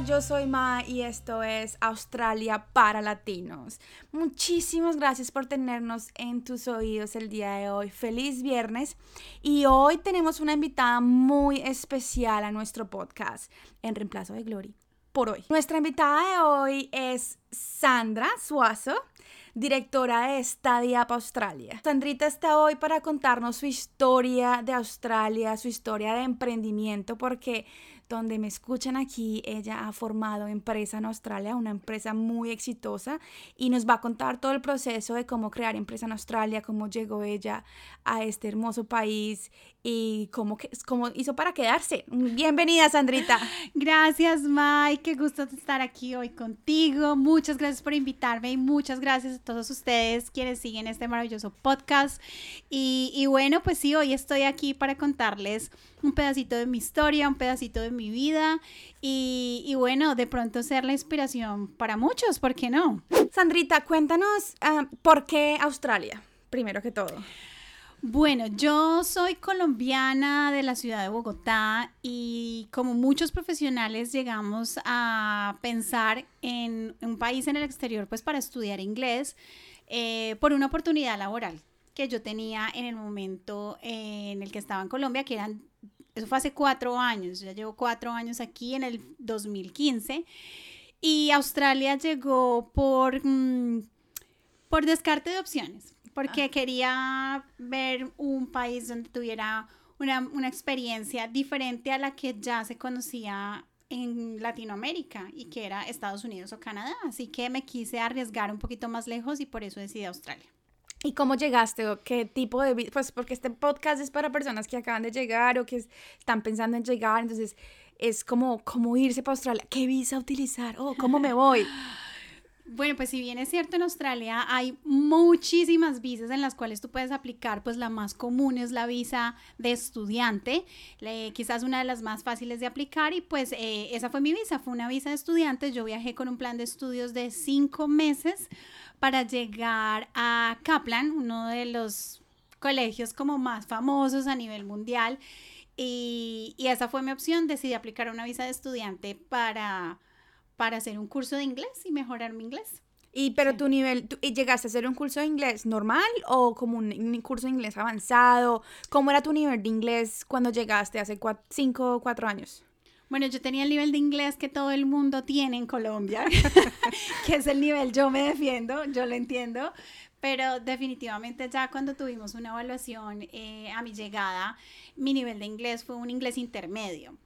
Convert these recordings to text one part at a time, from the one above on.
yo soy Ma y esto es Australia para Latinos. Muchísimas gracias por tenernos en tus oídos el día de hoy. Feliz viernes y hoy tenemos una invitada muy especial a nuestro podcast en reemplazo de Glory por hoy. Nuestra invitada de hoy es Sandra Suazo directora de Stadia Australia. Sandrita está hoy para contarnos su historia de Australia, su historia de emprendimiento, porque donde me escuchan aquí, ella ha formado empresa en Australia, una empresa muy exitosa y nos va a contar todo el proceso de cómo crear empresa en Australia, cómo llegó ella a este hermoso país y cómo, cómo hizo para quedarse. Bienvenida, Sandrita. Gracias, Mike. Qué gusto estar aquí hoy contigo. Muchas gracias por invitarme y muchas gracias a todos ustedes quienes siguen este maravilloso podcast. Y, y bueno, pues sí, hoy estoy aquí para contarles un pedacito de mi historia, un pedacito de mi vida y, y bueno, de pronto ser la inspiración para muchos, ¿por qué no? Sandrita, cuéntanos ah, por qué Australia, primero que todo. Bueno, yo soy colombiana de la ciudad de Bogotá y como muchos profesionales llegamos a pensar en un país en el exterior pues para estudiar inglés eh, por una oportunidad laboral que yo tenía en el momento en el que estaba en Colombia, que eran, eso fue hace cuatro años, ya llevo cuatro años aquí en el 2015 y Australia llegó por, mm, por descarte de opciones porque quería ver un país donde tuviera una, una, experiencia diferente a la que ya se conocía en Latinoamérica y que era Estados Unidos o Canadá. Así que me quise arriesgar un poquito más lejos y por eso decidí Australia. ¿Y cómo llegaste o qué tipo de... Pues porque este podcast es para personas que acaban de llegar o que están pensando en llegar, entonces es como, como irse para Australia. ¿Qué visa utilizar? Oh, ¿cómo me voy? Bueno, pues si bien es cierto, en Australia hay muchísimas visas en las cuales tú puedes aplicar, pues la más común es la visa de estudiante, quizás una de las más fáciles de aplicar y pues eh, esa fue mi visa, fue una visa de estudiante, yo viajé con un plan de estudios de cinco meses para llegar a Kaplan, uno de los colegios como más famosos a nivel mundial. Y, y esa fue mi opción, decidí aplicar una visa de estudiante para para hacer un curso de inglés y mejorar mi inglés. Y pero tu nivel, ¿llegaste a hacer un curso de inglés normal o como un, curso de inglés avanzado? ¿Cómo era tu nivel de inglés cuando llegaste hace cinco o cuatro años? Bueno, yo tenía el nivel de inglés que todo el mundo tiene en Colombia, que es el nivel yo me defiendo, yo lo entiendo, pero definitivamente ya cuando tuvimos una evaluación eh, a mi llegada, mi nivel de inglés fue un inglés intermedio.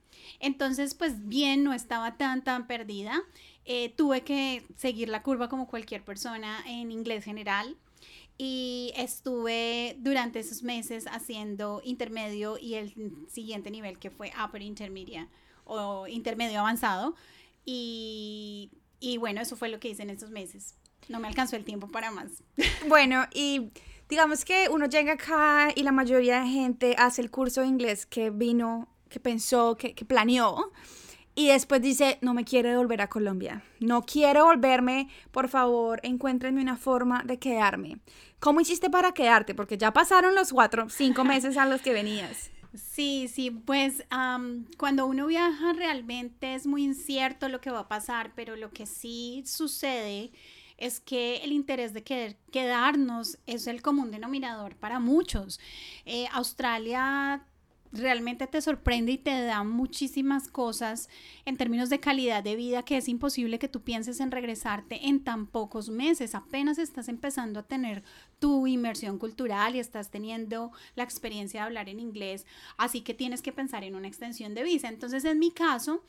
Entonces, pues bien, no estaba tan, tan perdida. Eh, tuve que seguir la curva como cualquier persona en inglés general y estuve durante esos meses haciendo intermedio y el siguiente nivel que fue upper intermedia o intermedio avanzado y, y bueno, eso fue lo que hice en esos meses. No me alcanzó el tiempo para más. Bueno, y digamos que uno llega acá y la mayoría de gente hace el curso de inglés que vino que pensó, que, planeó. Y después dice, no me quiere volver a Colombia. No quiero volverme, por favor, encuéntrenme una forma de quedarme. ¿Cómo hiciste para quedarte? Porque ya pasaron los cuatro, cinco meses a los que venías. Sí, sí, pues cuando uno viaja realmente es muy incierto lo que va a pasar, pero lo que sí sucede es que el interés de querer quedarnos es el común denominador para muchos. Eh, Australia realmente te sorprende y te da muchísimas cosas en términos de calidad de vida que es imposible que tú pienses en regresarte en tan pocos meses. Apenas estás empezando a tener tu inmersión cultural y estás teniendo la experiencia de hablar en inglés, así que tienes que pensar en una extensión de visa. Entonces, en mi caso,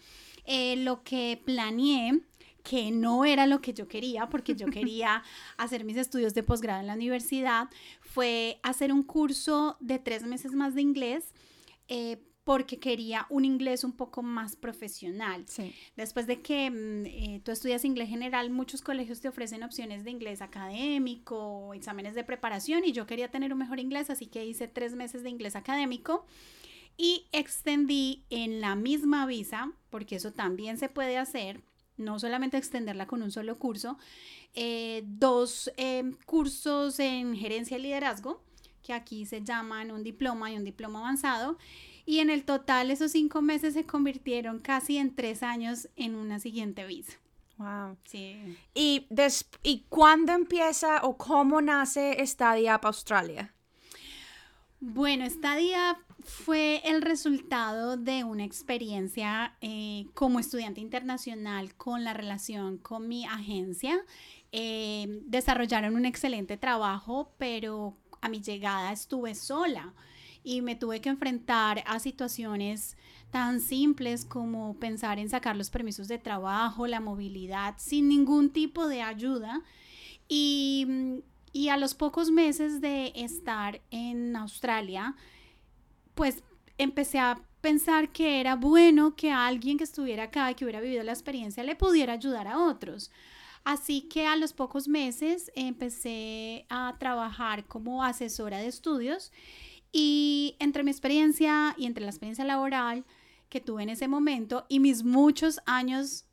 eh, lo que planeé que no era lo que yo quería, porque yo quería hacer mis estudios de posgrado en la universidad, fue hacer un curso de tres meses más de inglés eh, porque quería un inglés un poco más profesional. Después de que mm, eh, tú estudias inglés general, muchos colegios te ofrecen opciones de inglés académico, exámenes de preparación y yo quería tener un mejor inglés, así que hice tres meses de inglés académico y extendí en la misma visa, porque eso también se puede hacer, no solamente extenderla con un solo curso, eh, dos cursos en gerencia y liderazgo que aquí se llaman un diploma y un diploma avanzado. y en el total esos cinco meses se convirtieron casi en tres años en una siguiente visa. Wow. Sí. ¿Y, ¿Y cuándo empieza o cómo nace Stadia Up Australia? Bueno, Stadia fue el resultado de una experiencia eh, como estudiante internacional con la relación con mi agencia. Eh, desarrollaron un excelente trabajo, pero a mi llegada estuve sola y me tuve que enfrentar a situaciones tan simples como pensar en sacar los permisos de trabajo, la movilidad, sin ningún tipo de ayuda. Y, y a los pocos meses de estar en Australia, pues empecé a pensar que era bueno que alguien que estuviera acá y que hubiera vivido la experiencia le pudiera ayudar a otros. Así que a los pocos meses empecé a trabajar como asesora de estudios y entre mi experiencia y entre la experiencia laboral que tuve en ese momento y mis muchos años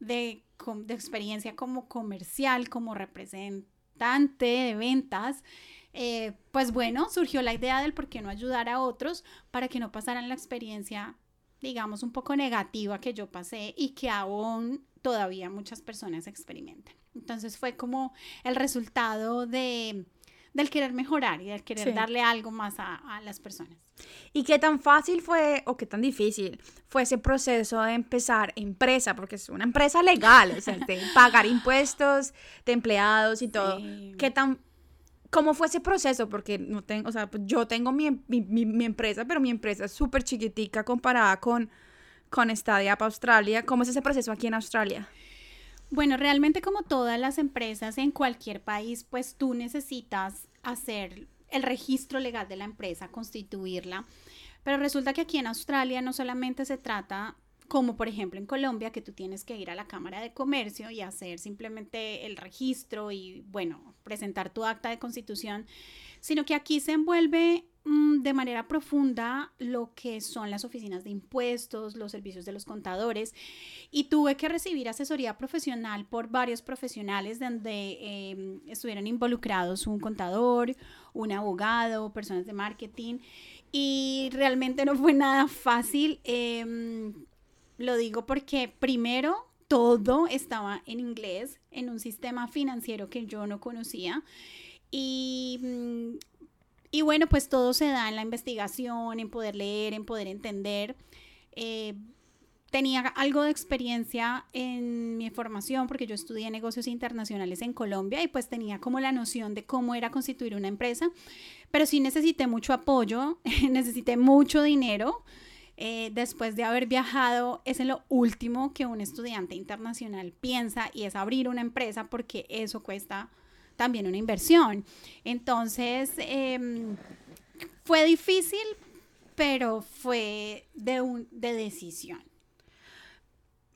de, de experiencia como comercial, como representante de ventas, eh, pues bueno, surgió la idea del por qué no ayudar a otros para que no pasaran la experiencia, digamos, un poco negativa que yo pasé y que aún todavía muchas personas experimentan. Entonces fue como el resultado de, del querer mejorar y del querer darle algo más a, a, las personas. ¿Y qué tan fácil fue o qué tan difícil fue ese proceso de empezar empresa? Porque es una empresa legal, o sea, de pagar impuestos de empleados y todo. ¿Qué tan ¿Cómo fue ese proceso? Porque no tengo, o sea, pues yo tengo mi, mi, mi, empresa, pero mi empresa es súper chiquitica comparada con, con Stadia para Australia. ¿Cómo es ese proceso aquí en Australia? Bueno, realmente como todas las empresas en cualquier país, pues tú necesitas hacer el registro legal de la empresa, constituirla. Pero resulta que aquí en Australia no solamente se trata como por ejemplo en Colombia, que tú tienes que ir a la Cámara de Comercio y hacer simplemente el registro y, bueno, presentar tu acta de constitución, sino que aquí se envuelve mm, de manera profunda lo que son las oficinas de impuestos, los servicios de los contadores, y tuve que recibir asesoría profesional por varios profesionales donde em, estuvieron involucrados un contador, un abogado, personas de marketing, y realmente no fue nada fácil. Eh, lo digo porque primero todo estaba en inglés, en un sistema financiero que yo no conocía. Y, mm, y bueno, pues todo se da en la investigación, en poder leer, en poder entender. Eh, tenía algo de experiencia en mi formación porque yo estudié negocios internacionales en Colombia y pues tenía como la noción de cómo era constituir una empresa, pero sí necesité mucho apoyo, necesité mucho dinero eh, después de haber viajado, es lo último que un estudiante internacional piensa y es abrir una empresa porque eso cuesta también una inversión. Entonces, em, fue difícil, pero fue de, un, de decisión.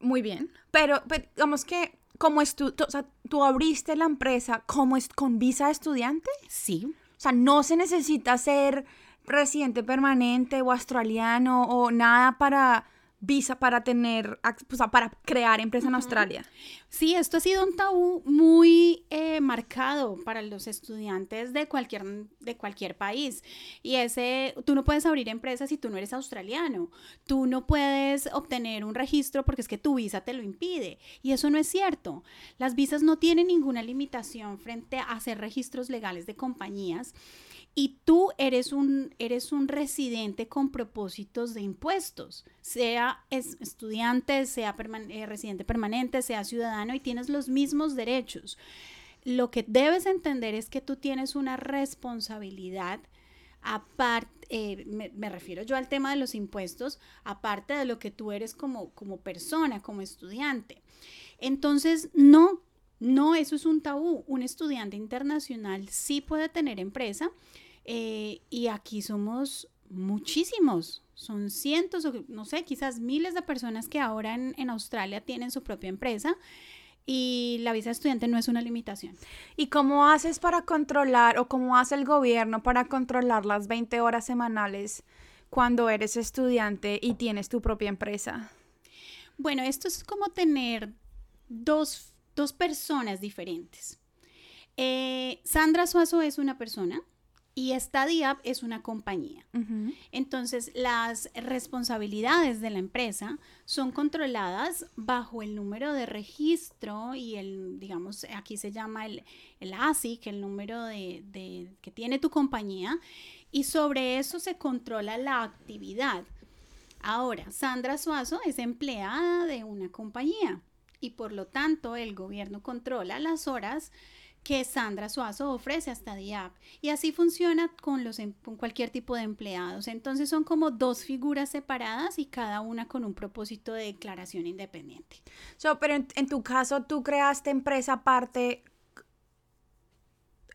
Muy bien, pero, digamos que como tú, o sea, tú abriste la empresa como es, con visa de estudiante. Sí. O sea, no se necesita ser residente permanente o australiano o nada para visa para tener, para crear empresa en Australia. Sí, esto ha sido un tabú muy eh, marcado para los estudiantes de cualquier, de cualquier país. Y ese, tú no puedes abrir empresas si tú no eres australiano. Tú no puedes obtener un registro porque es que tu visa te lo impide. Y eso no es cierto. Las visas no tienen ninguna limitación frente a hacer registros legales de compañías y tú eres un, eres un residente con propósitos de impuestos, sea estudiante, sea eh, residente permanente, sea ciudadano y tienes los mismos derechos. Lo que debes entender es que tú tienes una responsabilidad aparte, eh, me, refiero yo al tema de los impuestos, aparte de lo que tú eres como, como persona, como estudiante. Entonces, no, no, eso es un tabú. Un estudiante internacional sí puede tener empresa eh, y aquí somos muchísimos, son cientos o no sé, quizás miles de personas que ahora en, en Australia tienen su propia empresa y la visa de estudiante no es una limitación. ¿Y cómo haces para controlar o cómo hace el gobierno para controlar las 20 horas semanales cuando eres estudiante y tienes tu propia empresa? Bueno, esto es como tener dos, dos personas diferentes. Eh, Sandra Suazo es una persona y esta DIAP es una compañía. Entonces, las responsabilidades de la empresa son controladas bajo el número de registro y el, digamos, aquí se llama el, el ASIC, el número de, de, que tiene tu compañía, y sobre eso se controla la actividad. Ahora, Sandra Suazo es empleada de una compañía y por lo tanto el gobierno controla las horas que Sandra Suazo ofrece hasta DIAP. Y así funciona con, los, em, con cualquier tipo de empleados. Entonces son como dos figuras separadas y cada una con un propósito de declaración independiente. So, pero en, tu caso, tú creaste empresa aparte,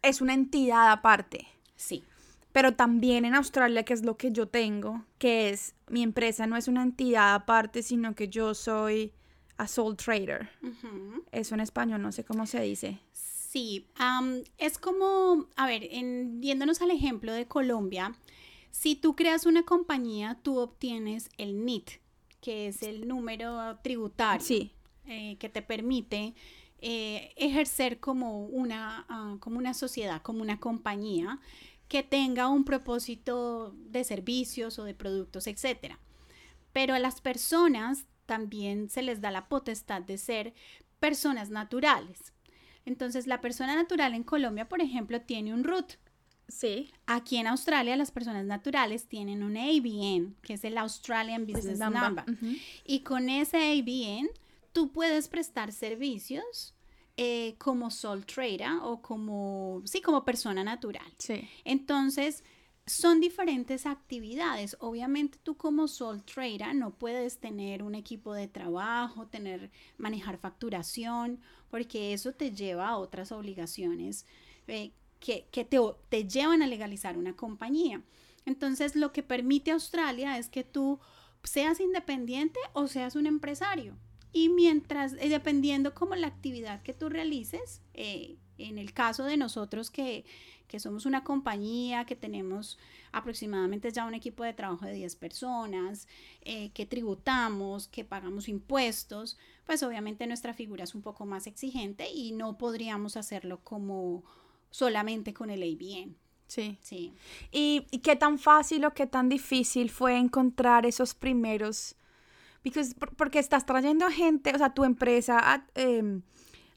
es una entidad aparte. Sí. Pero también en Australia, que es lo que yo tengo, que es mi empresa no es una entidad aparte, sino que yo soy a sole trader. Eso en español no sé cómo se dice. Sí, es como, a ver, en, viéndonos al ejemplo de Colombia, si tú creas una compañía, tú obtienes el NIT, que es el número tributario sí. Eh, que te permite eh, ejercer como una, ah, como una sociedad, como una compañía que tenga un propósito de servicios o de productos, etc. Pero a las personas también se les da la potestad de ser personas naturales. Entonces, la persona natural en Colombia, por ejemplo, tiene un RUT. Sí. Aquí en Australia, las personas naturales tienen un ABN, que es el Australian Business Number. Y con ese ABN, tú puedes prestar servicios eh, como sole trader o como, sí, como persona natural. Sí. Entonces, son diferentes actividades. Obviamente tú como sole trader no puedes tener un equipo de trabajo, tener manejar facturación, porque eso te lleva a otras obligaciones eh, que, te, te llevan a legalizar una compañía. Entonces lo que permite Australia es que tú seas independiente o seas un empresario. Y mientras, eh, dependiendo como la actividad que tú realices, eh, en el caso de nosotros que que somos una compañía, que tenemos aproximadamente ya un equipo de trabajo de 10 personas, eh, que tributamos, que pagamos impuestos, pues obviamente nuestra figura es un poco más exigente y no podríamos hacerlo como solamente con el ABN. Sí. Sí. ¿Y, qué tan fácil o qué tan difícil fue encontrar esos primeros? porque estás trayendo gente, o sea, tu empresa... Eh,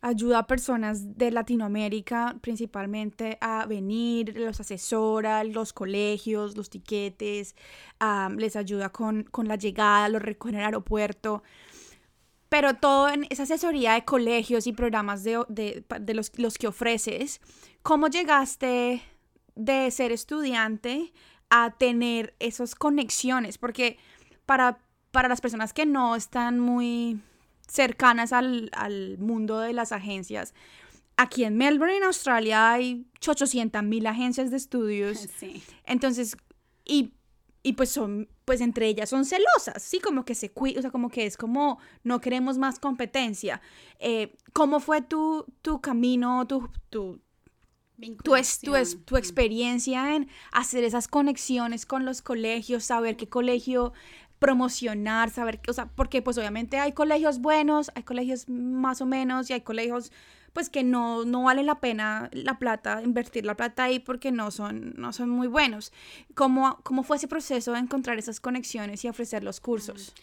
ayuda a personas de Latinoamérica principalmente a venir, los asesora, los colegios, los tiquetes, les ayuda con, la llegada, los recoge en el aeropuerto. Pero todo en esa asesoría de colegios y programas de, los, los que ofreces, ¿cómo llegaste de ser estudiante a tener esas conexiones? Porque para, para las personas que no están muy cercanas al, mundo de las agencias. Aquí en Melbourne, en Australia, hay 800 mil agencias de estudios. Entonces, y, pues son, pues entre ellas son celosas, ¿sí? Como que se cuida, o sea, como que es como, no queremos más competencia. Eh, ¿Cómo fue tu, tu camino, tu, tu, tu, es, tu, es, tu experiencia en hacer esas conexiones con los colegios, saber qué colegio promocionar, saber, o sea, porque pues obviamente hay colegios buenos, hay colegios más o menos y hay colegios pues que no, no vale la pena la plata, invertir la plata ahí porque no son, no son muy buenos. ¿Cómo, ¿Cómo fue ese proceso de encontrar esas conexiones y ofrecer los cursos?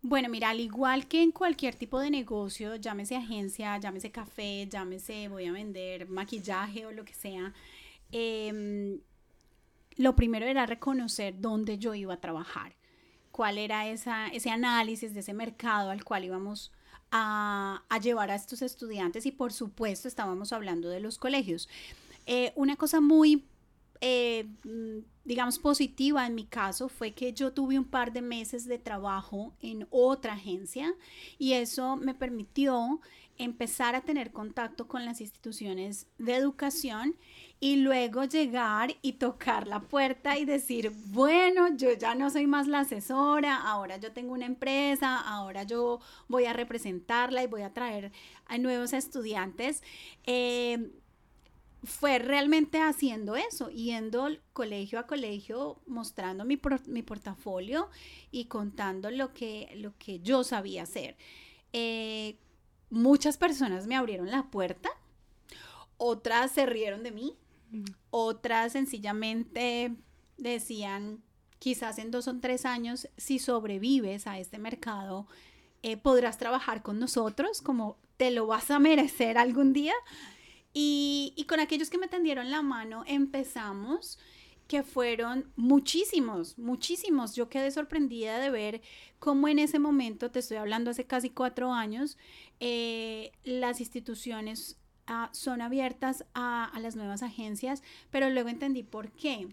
Bueno, mira, al igual que en cualquier tipo de negocio, llámese agencia, llámese café, llámese voy a vender maquillaje o lo que sea, em, lo primero era reconocer dónde yo iba a trabajar cuál era esa, ese análisis de ese mercado al cual íbamos a, llevar a estos estudiantes y por supuesto estábamos hablando de los colegios. Eh, una cosa muy, eh, digamos, positiva en mi caso fue que yo tuve un par de meses de trabajo en otra agencia y eso me permitió empezar a tener contacto con las instituciones de educación y luego llegar y tocar la puerta y decir, bueno, yo ya no soy más la asesora, ahora yo tengo una empresa, ahora yo voy a representarla y voy a traer a nuevos estudiantes. Eh, fue realmente haciendo eso, yendo colegio a colegio, mostrando mi, mi portafolio y contando lo que, lo que yo sabía hacer. Eh, muchas personas me abrieron la puerta, otras se rieron de mí, Otras sencillamente decían, quizás en dos o tres años, si sobrevives a este mercado, eh, podrás trabajar con nosotros, como te lo vas a merecer algún día. Y, con aquellos que me tendieron la mano empezamos que fueron muchísimos, muchísimos. Yo quedé sorprendida de ver cómo en ese momento, te estoy hablando hace casi cuatro años, eh, las instituciones ah, son abiertas a, a las nuevas agencias, pero luego entendí por qué.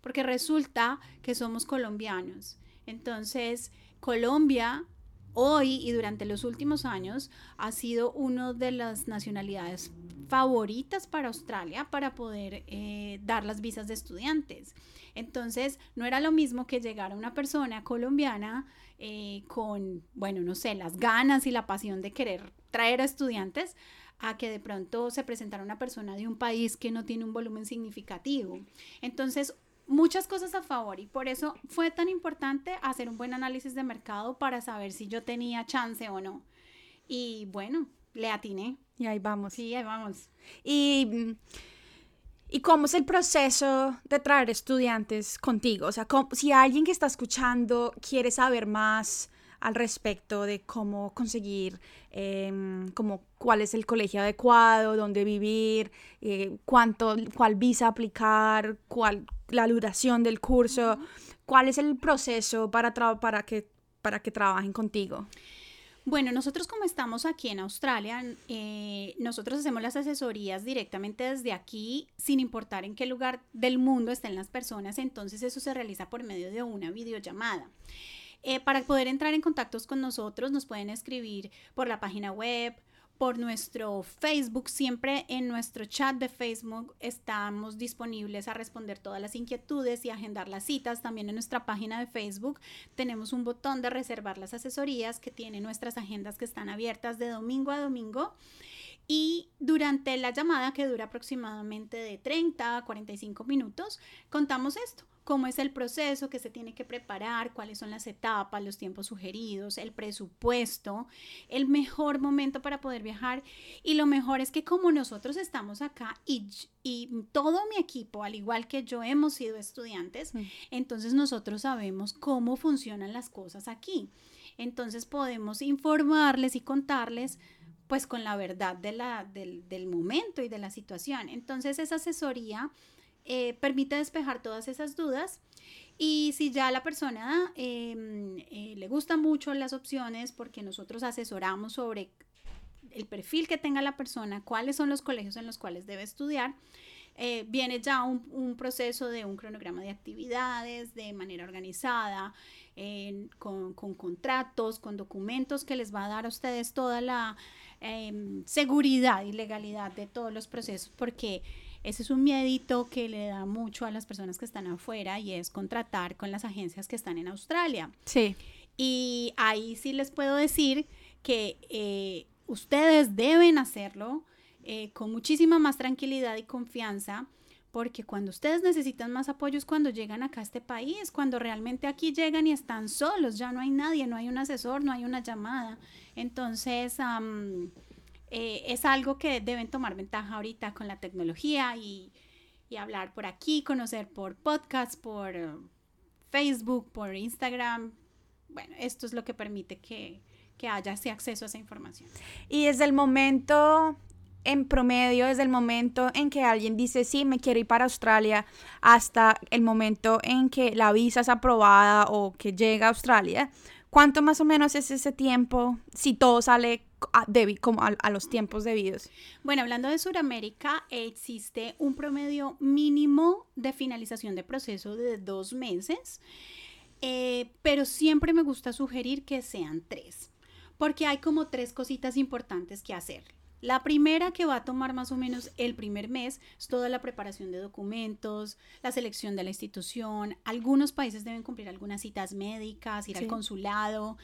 Porque resulta que somos colombianos. Entonces, Colombia hoy y durante los últimos años ha sido una de las nacionalidades favoritas para Australia para poder eh, dar las visas de estudiantes. Entonces, no era lo mismo que llegara una persona colombiana eh, con, bueno, no sé, las ganas y la pasión de querer traer a estudiantes a que de pronto se presentara una persona de un país que no tiene un volumen significativo. Entonces, muchas cosas a favor y por eso fue tan importante hacer un buen análisis de mercado para saber si yo tenía chance o no. Y bueno, le atiné. Y ahí vamos. Sí, ahí vamos. Y, ¿Y cómo es el proceso de traer estudiantes contigo? O sea, si alguien que está escuchando quiere saber más al respecto de cómo conseguir, como cuál es el colegio adecuado, dónde vivir, eh, cuánto, cuál visa aplicar, cuál la duración del curso, cuál es el proceso para, para, que, para que trabajen contigo. Bueno, nosotros como estamos aquí en Australia, eh, nosotros hacemos las asesorías directamente desde aquí, sin importar en qué lugar del mundo estén las personas, entonces eso se realiza por medio de una videollamada. Eh, para poder entrar en contactos con nosotros, nos pueden escribir por la página web, por nuestro Facebook. Siempre en nuestro chat de Facebook estamos disponibles a responder todas las inquietudes y agendar las citas. También en nuestra página de Facebook tenemos un botón de reservar las asesorías que tiene nuestras agendas que están abiertas de domingo a domingo. Y durante la llamada, que dura aproximadamente de 30 a 45 minutos, contamos esto cómo es el proceso que se tiene que preparar, cuáles son las etapas, los tiempos sugeridos, el presupuesto, el mejor momento para poder viajar. Y lo mejor es que como nosotros estamos acá y, y todo mi equipo, al igual que yo, hemos sido estudiantes, mm. entonces nosotros sabemos cómo funcionan las cosas aquí. Entonces podemos informarles y contarles pues con la verdad de la, del, del momento y de la situación. Entonces esa asesoría eh, permite despejar todas esas dudas. Y si ya la persona em, eh, le gustan mucho las opciones, porque nosotros asesoramos sobre el perfil que tenga la persona, cuáles son los colegios en los cuales debe estudiar, eh, viene ya un, proceso de un cronograma de actividades de manera organizada, con, con, contratos, con documentos que les va a dar a ustedes toda la em, seguridad y legalidad de todos los procesos, porque ese es un miedito que le da mucho a las personas que están afuera y es contratar con las agencias que están en Australia. Sí. Y ahí sí les puedo decir que eh, ustedes deben hacerlo eh, con muchísima más tranquilidad y confianza porque cuando ustedes necesitan más apoyo es cuando llegan acá a este país, cuando realmente aquí llegan y están solos, ya no hay nadie, no hay un asesor, no hay una llamada. Entonces, eh, es algo que deben tomar ventaja ahorita con la tecnología y, hablar por aquí, conocer por podcast, por eh, Facebook, por Instagram. Bueno, esto es lo que permite que, que haya ese acceso a esa información. Y desde el momento en promedio, desde el momento en que alguien dice, sí, me quiero ir para Australia, hasta el momento en que la visa es aprobada o que llega a Australia, ¿cuánto más o menos es ese tiempo si todo sale a, como a, los tiempos debidos. Bueno, hablando de Sudamérica, existe un promedio mínimo de finalización de proceso de dos meses, eh, pero siempre me gusta sugerir que sean tres, porque hay como tres cositas importantes que hacer. La primera que va a tomar más o menos el primer mes es toda la preparación de documentos, la selección de la institución. Algunos países deben cumplir algunas citas médicas, ir al consulado.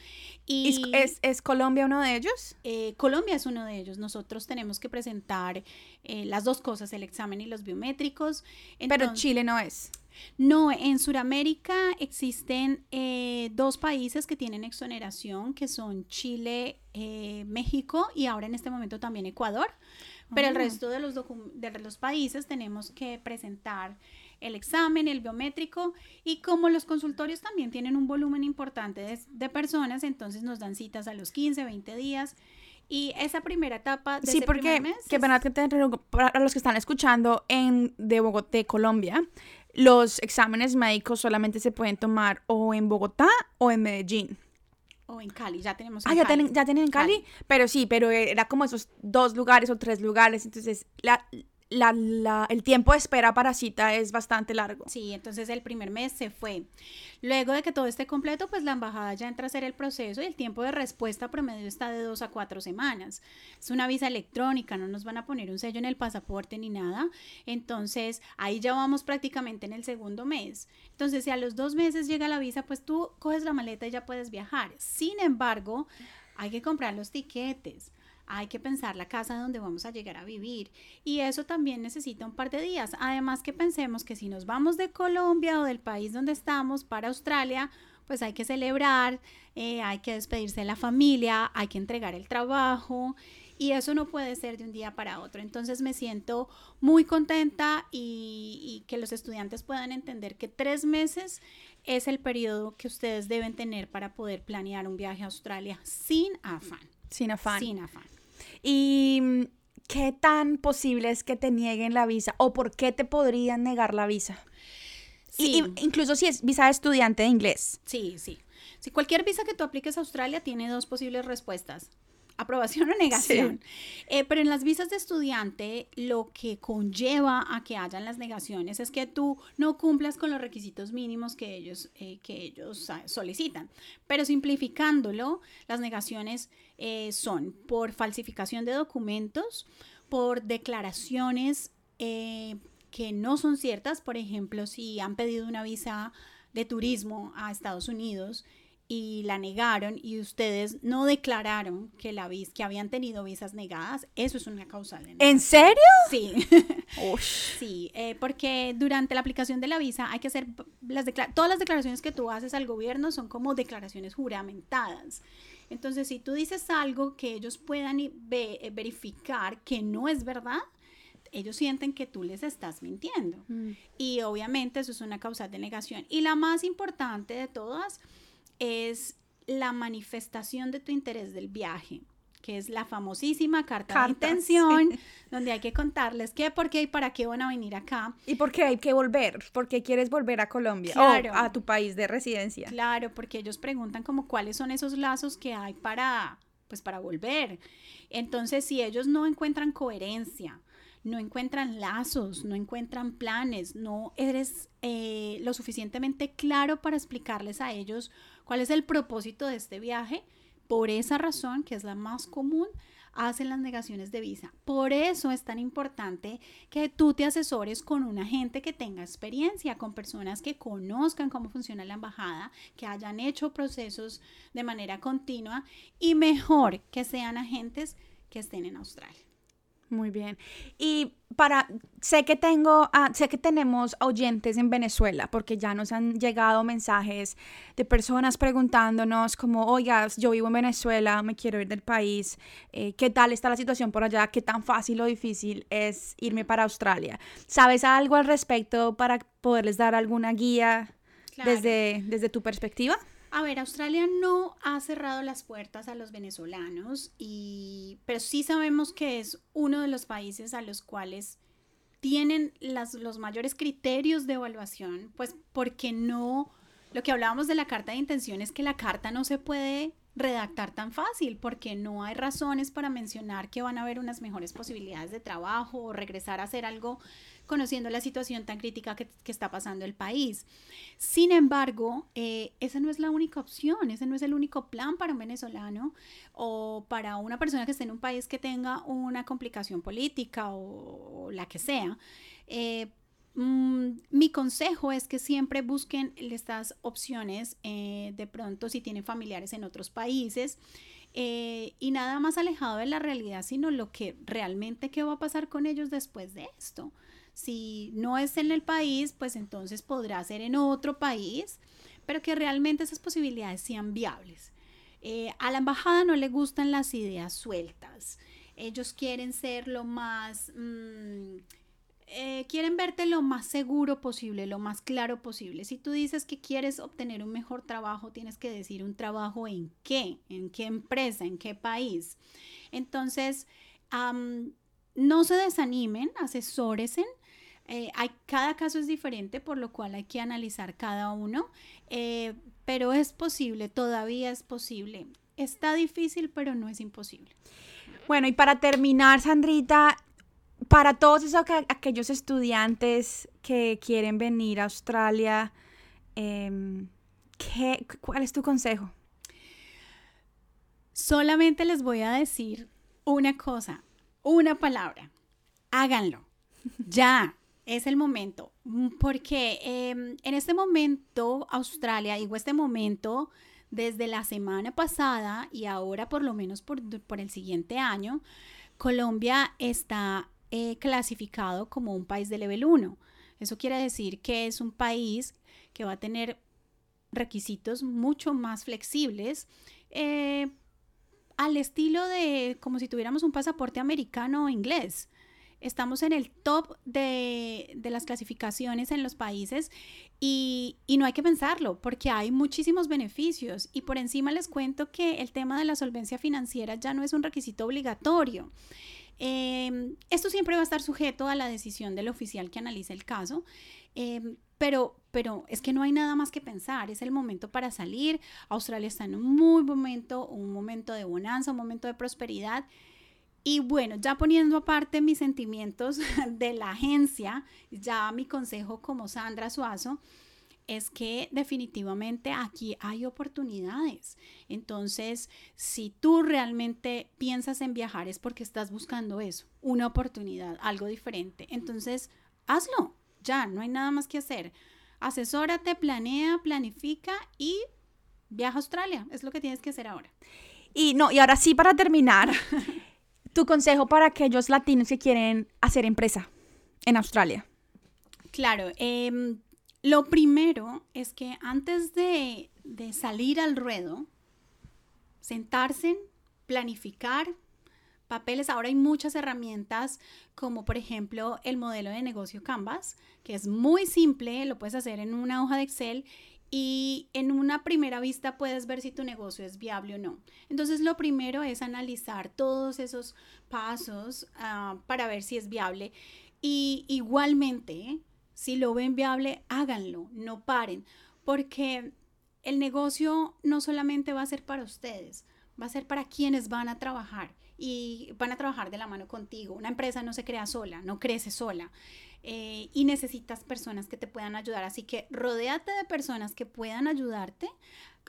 Y, ¿Es, ¿Es, Colombia uno de ellos? Eh, Colombia es uno de ellos. Nosotros tenemos que presentar eh, las dos cosas, el examen y los biométricos. Pero Chile no es. No, en Sudamérica existen eh, dos países que tienen exoneración, que son Chile, eh, México y ahora en este momento también Ecuador. Pero el Ah. resto de los, de los países tenemos que presentar el examen, el biométrico y como los consultorios también tienen un volumen importante de, de personas, entonces nos dan citas a los 15, 20 días y esa primera etapa de Sí, ese porque, mes que es- que te para los que están escuchando en de Bogotá, de Colombia, los exámenes médicos solamente se pueden tomar o en Bogotá o en Medellín. o en Cali, ya tenemos Ah, en ya Cali. tienen, ya tienen en Cali, pero sí, pero era como esos dos lugares o tres lugares, entonces la, la, el tiempo de espera para cita es bastante largo. Sí, entonces el primer mes se fue. Luego de que todo esté completo, pues la embajada ya entra a hacer el proceso y el tiempo de respuesta promedio está de dos a cuatro semanas. Es una visa electrónica, no nos van a poner un sello en el pasaporte ni nada. Entonces ahí ya vamos prácticamente en el segundo mes. Entonces si a los dos meses llega la visa, pues tú coges la maleta y ya puedes viajar. Sin embargo, hay que comprar los tiquetes. Hay que pensar la casa donde vamos a llegar a vivir y eso también necesita un par de días. Además que pensemos que si nos vamos de Colombia o del país donde estamos para Australia, pues hay que celebrar, eh, hay que despedirse de la familia, hay que entregar el trabajo y eso no puede ser de un día para otro. Entonces me siento muy contenta y, y que los estudiantes puedan entender que tres meses es el periodo que ustedes deben tener para poder planear un viaje a Australia sin afán. Sin afán. Sin afán. ¿Y mm, qué tan posible es que te nieguen la visa o por qué te podrían negar la visa? Y- Sí. y- incluso si es visa de estudiante de inglés. Sí, sí. Si cualquier visa que tú apliques a Australia tiene dos posibles respuestas. Aprobación o negación. Eh, pero en las visas de estudiante lo que conlleva a que hayan las negaciones es que tú no cumplas con los requisitos mínimos que ellos, eh, que ellos ah, solicitan. Pero simplificándolo, las negaciones eh, son por falsificación de documentos, por declaraciones que no son ciertas. Por ejemplo, si han pedido una visa de turismo a Estados Unidos y la negaron y ustedes no declararon que la vis que habían tenido visas negadas, eso es una causal de ¿En serio? Sí, sí, eh, porque durante la aplicación de la visa hay que hacer las todas las declaraciones que tú haces al gobierno son como declaraciones juramentadas. Entonces, si tú dices algo que ellos puedan ve- eh, verificar que no es verdad, ellos sienten que tú les estás mintiendo. Y obviamente eso es una causa de negación. Y la más importante de todas es la manifestación de tu interés del viaje, que es la famosísima carta, Carta, de intención, sí. donde hay que contarles qué, por qué y para qué van a venir acá. ¿Y por qué hay que volver? ¿Por qué quieres volver a Colombia Claro. o a tu país de residencia? Claro, porque ellos preguntan como cuáles son esos lazos que hay para, pues para volver. Entonces, si ellos no encuentran coherencia, no encuentran lazos, no encuentran planes, no eres eh, lo suficientemente claro para explicarles a ellos cuál es el propósito de este viaje, por esa razón, que es la más común, hacen las negaciones de visa. Por eso es tan importante que tú te asesores con un agente que tenga experiencia, con personas que conozcan cómo funciona la embajada, que hayan hecho procesos de manera continua y mejor que sean agentes que estén en Australia. Muy bien. Y para, sé que tengo, ah, sé que tenemos oyentes en Venezuela, porque ya nos han llegado mensajes de personas preguntándonos como, oiga, yo vivo en Venezuela, me quiero ir del país, eh, ¿qué tal está la situación por allá? ¿Qué tan fácil o difícil es irme para Australia? ¿Sabes algo al respecto para poderles dar alguna guía Claro. desde, desde tu perspectiva? A ver, Australia no ha cerrado las puertas a los venezolanos, y, pero sí sabemos que es uno de los países a los cuales tienen las, los mayores criterios de evaluación, pues porque no, lo que hablábamos de la carta de intención es que la carta no se puede redactar tan fácil porque no hay razones para mencionar que van a haber unas mejores posibilidades de trabajo o regresar a hacer algo conociendo la situación tan crítica que, está pasando el país. Sin embargo, eh, esa no es la única opción, ese no es el único plan para un venezolano o para una persona que esté en un país que tenga una complicación política o, la que sea. Eh, mm, mi consejo es que siempre busquen estas opciones eh, de pronto si tienen familiares en otros países y nada más alejado de la realidad, sino lo que realmente qué va a pasar con ellos después de esto. Si no es en el país, pues entonces podrá ser en otro país, pero que realmente esas posibilidades sean viables. Eh, a la embajada no le gustan las ideas sueltas. ellos quieren ser lo más... Mm, eh, quieren verte lo más seguro posible, lo más claro posible. Si tú dices que quieres obtener un mejor trabajo, tienes que decir un trabajo en qué, en qué empresa, en qué país. Entonces, no se desanimen, asesóresen. Eh, hay, cada caso es diferente, por lo cual hay que analizar cada uno, eh, pero es posible, todavía es posible. Está difícil, pero no es imposible. Bueno, y para terminar, Sandrita, para todos esos aquellos estudiantes que quieren venir a Australia, em, ¿cuál es tu consejo? Solamente les voy a decir una cosa, una palabra. Háganlo. Ya, es el momento. Porque em, en este momento, Australia, digo este momento, desde la semana pasada y ahora por lo menos por, el siguiente año, Colombia está eh, clasificado como un país de level 1. Eso quiere decir que es un país que va a tener requisitos mucho más flexibles eh, al estilo de como si tuviéramos un pasaporte americano o inglés. Estamos en el top de, las clasificaciones en los países y, y, no hay que pensarlo porque hay muchísimos beneficios y por encima les cuento que el tema de la solvencia financiera ya no es un requisito obligatorio. Em, esto siempre va a estar sujeto a la decisión del oficial que analice el caso, em, pero, pero es que no hay nada más que pensar, es el momento para salir. Australia está en un muy momento, un momento de bonanza, un momento de prosperidad. Y bueno, ya poniendo aparte mis sentimientos de la agencia, ya mi consejo como Sandra Suazo, es que definitivamente aquí hay oportunidades. Entonces, si tú realmente piensas en viajar es porque estás buscando eso, una oportunidad, algo diferente. Entonces, hazlo, ya, no hay nada más que hacer. Asesórate, planea, planifica y viaja a Australia. Es lo que tienes que hacer ahora. Y no, y ahora sí para terminar, tu consejo para aquellos latinos que quieren hacer empresa en Australia. Claro, eh, lo primero es que antes de, salir al ruedo, sentarse, planificar, papeles. Ahora hay muchas herramientas como por ejemplo el modelo de negocio Canvas, que es muy simple, lo puedes hacer en una hoja de Excel y en una primera vista puedes ver si tu negocio es viable o no. Entonces lo primero es analizar todos esos pasos ah, para ver si es viable y igualmente si lo ven viable, háganlo, no paren, porque el negocio no solamente va a ser para ustedes, va a ser para quienes van a trabajar y van a trabajar de la mano contigo. Una empresa no se crea sola, no crece sola. Eh, y necesitas personas que te puedan ayudar. Así que rodéate de personas que puedan ayudarte,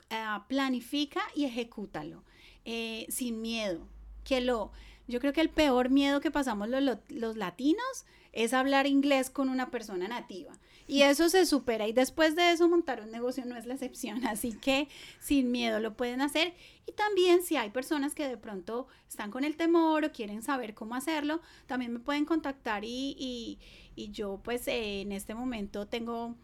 eh, planifica y ejecútalo eh, sin miedo. Que lo, yo creo que el peor miedo que pasamos los, los latinos es hablar inglés con una persona nativa. Y eso se supera. Y después de eso, montar un negocio no es la excepción. Así que sin miedo lo pueden hacer. Y también si hay personas que de pronto están con el temor o quieren saber cómo hacerlo, también me pueden contactar y, yo pues en este momento tengo...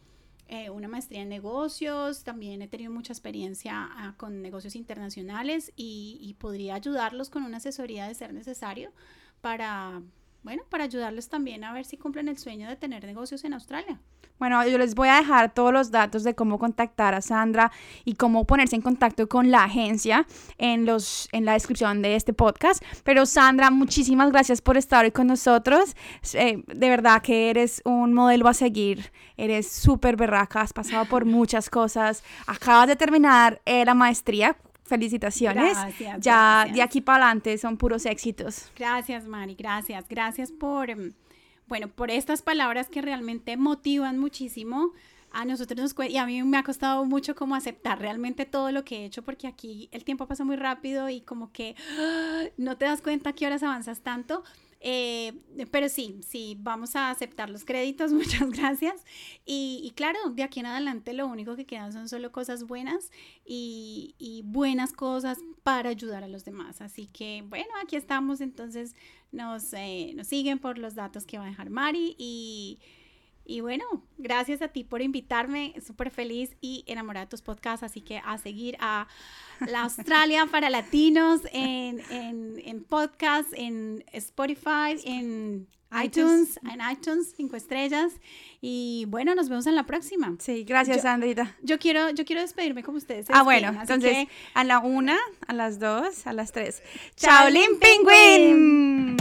Eh, una maestría en negocios, también he tenido mucha experiencia ah, con negocios internacionales y, y, podría ayudarlos con una asesoría de ser necesario para, bueno, para ayudarles también a ver si cumplen el sueño de tener negocios en Australia. Bueno, yo les voy a dejar todos los datos de cómo contactar a Sandra y cómo ponerse en contacto con la agencia en, los, en la descripción de este podcast. Pero Sandra, muchísimas gracias por estar hoy con nosotros. Eh, de verdad que eres un modelo a seguir. Eres súper berraca, has pasado por muchas cosas. Acabas de terminar eh, la maestría felicitaciones. Gracias, ya de aquí para adelante son puros éxitos. Gracias, Mari, gracias. Gracias por, em, bueno, por estas palabras que realmente motivan muchísimo. A nosotros nos y a mí me ha costado mucho como aceptar realmente todo lo que he hecho porque aquí el tiempo pasa muy rápido y como que ¡ah! no te das cuenta qué horas avanzas tanto, eh, pero sí, sí, vamos a aceptar los créditos, muchas gracias. Y, claro, de aquí en adelante lo único que quedan son solo cosas buenas y, buenas cosas para ayudar a los demás. Así que bueno, aquí estamos, entonces nos, eh, nos siguen por los datos que va a dejar Mari y, Y bueno, gracias a ti por invitarme, súper feliz y enamorada de tus podcasts, así que a seguir a la Australia para latinos en, en, en podcast, en Spotify, en iTunes, en iTunes, cinco estrellas. Y bueno, nos vemos en la próxima. Sí, gracias, Sandrita. Yo quiero, yo quiero despedirme como ustedes. Ah, bueno, entonces a la una, a las dos, a las tres. ¡Chao, Pingüín!